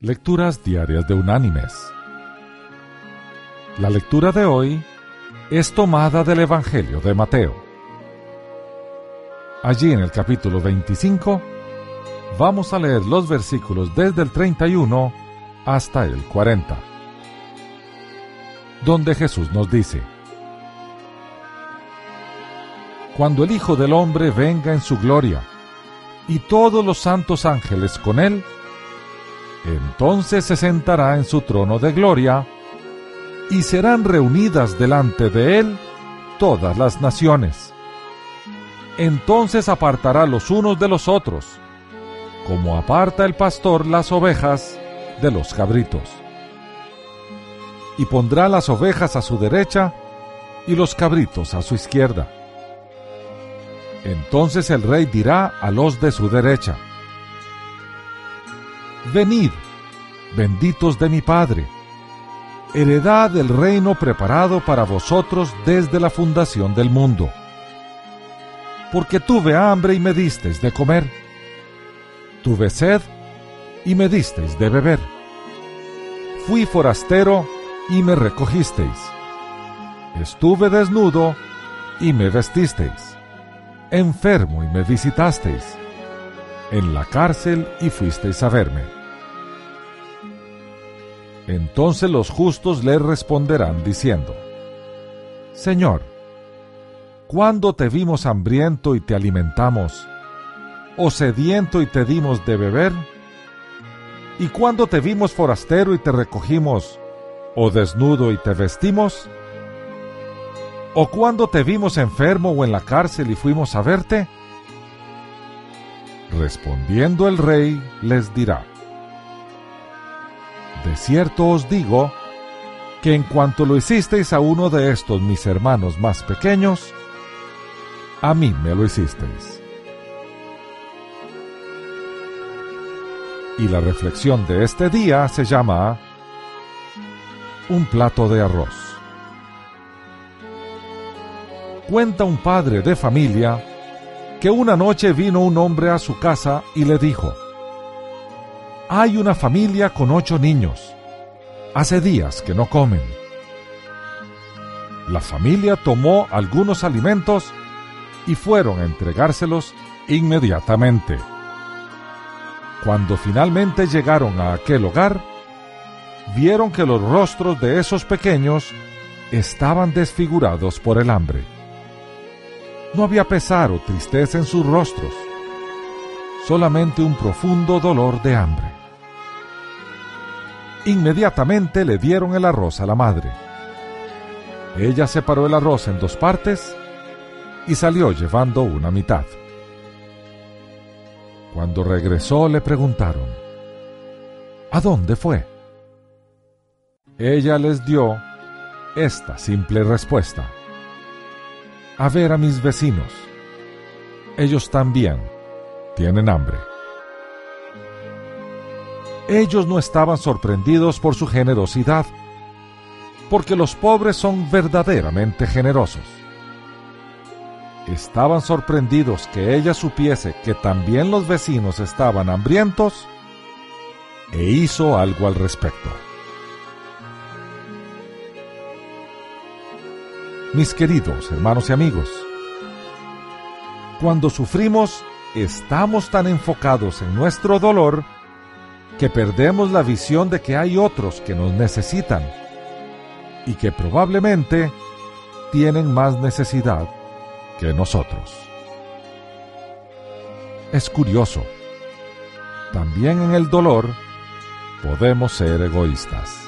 Lecturas Diarias de Unánimes. La lectura de hoy es tomada del Evangelio de Mateo. Allí en el capítulo 25 vamos a leer los versículos desde el 31 hasta el 40, donde Jesús nos dice, Cuando el Hijo del Hombre venga en su gloria, y todos los santos ángeles con él, entonces se sentará en su trono de gloria, y serán reunidas delante de él todas las naciones. Entonces apartará los unos de los otros, como aparta el pastor las ovejas de los cabritos. Y pondrá las ovejas a su derecha y los cabritos a su izquierda. Entonces el rey dirá a los de su derecha, Venid, benditos de mi Padre, heredad del reino preparado para vosotros desde la fundación del mundo. Porque tuve hambre y me disteis de comer, tuve sed y me disteis de beber, fui forastero y me recogisteis, estuve desnudo y me vestisteis, enfermo y me visitasteis, en la cárcel y fuisteis a verme. Entonces los justos le responderán diciendo, Señor, ¿cuándo te vimos hambriento y te alimentamos, o sediento y te dimos de beber? ¿Y cuándo te vimos forastero y te recogimos, o desnudo y te vestimos? ¿O cuándo te vimos enfermo o en la cárcel y fuimos a verte? Respondiendo el rey les dirá, de cierto os digo que en cuanto lo hicisteis a uno de estos mis hermanos más pequeños, a mí me lo hicisteis. Y la reflexión de este día se llama Un plato de arroz. Cuenta un padre de familia que una noche vino un hombre a su casa y le dijo, hay una familia con ocho niños. Hace días que no comen. La familia tomó algunos alimentos y fueron a entregárselos inmediatamente. Cuando finalmente llegaron a aquel hogar, vieron que los rostros de esos pequeños estaban desfigurados por el hambre. No había pesar o tristeza en sus rostros, solamente un profundo dolor de hambre. Inmediatamente le dieron el arroz a la madre. Ella separó el arroz en dos partes y salió llevando una mitad. Cuando regresó le preguntaron, ¿A dónde fue? Ella les dio esta simple respuesta. A ver a mis vecinos. Ellos también tienen hambre ellos no estaban sorprendidos por su generosidad, porque los pobres son verdaderamente generosos. Estaban sorprendidos que ella supiese que también los vecinos estaban hambrientos e hizo algo al respecto. Mis queridos hermanos y amigos, cuando sufrimos estamos tan enfocados en nuestro dolor que perdemos la visión de que hay otros que nos necesitan y que probablemente tienen más necesidad que nosotros. Es curioso, también en el dolor podemos ser egoístas.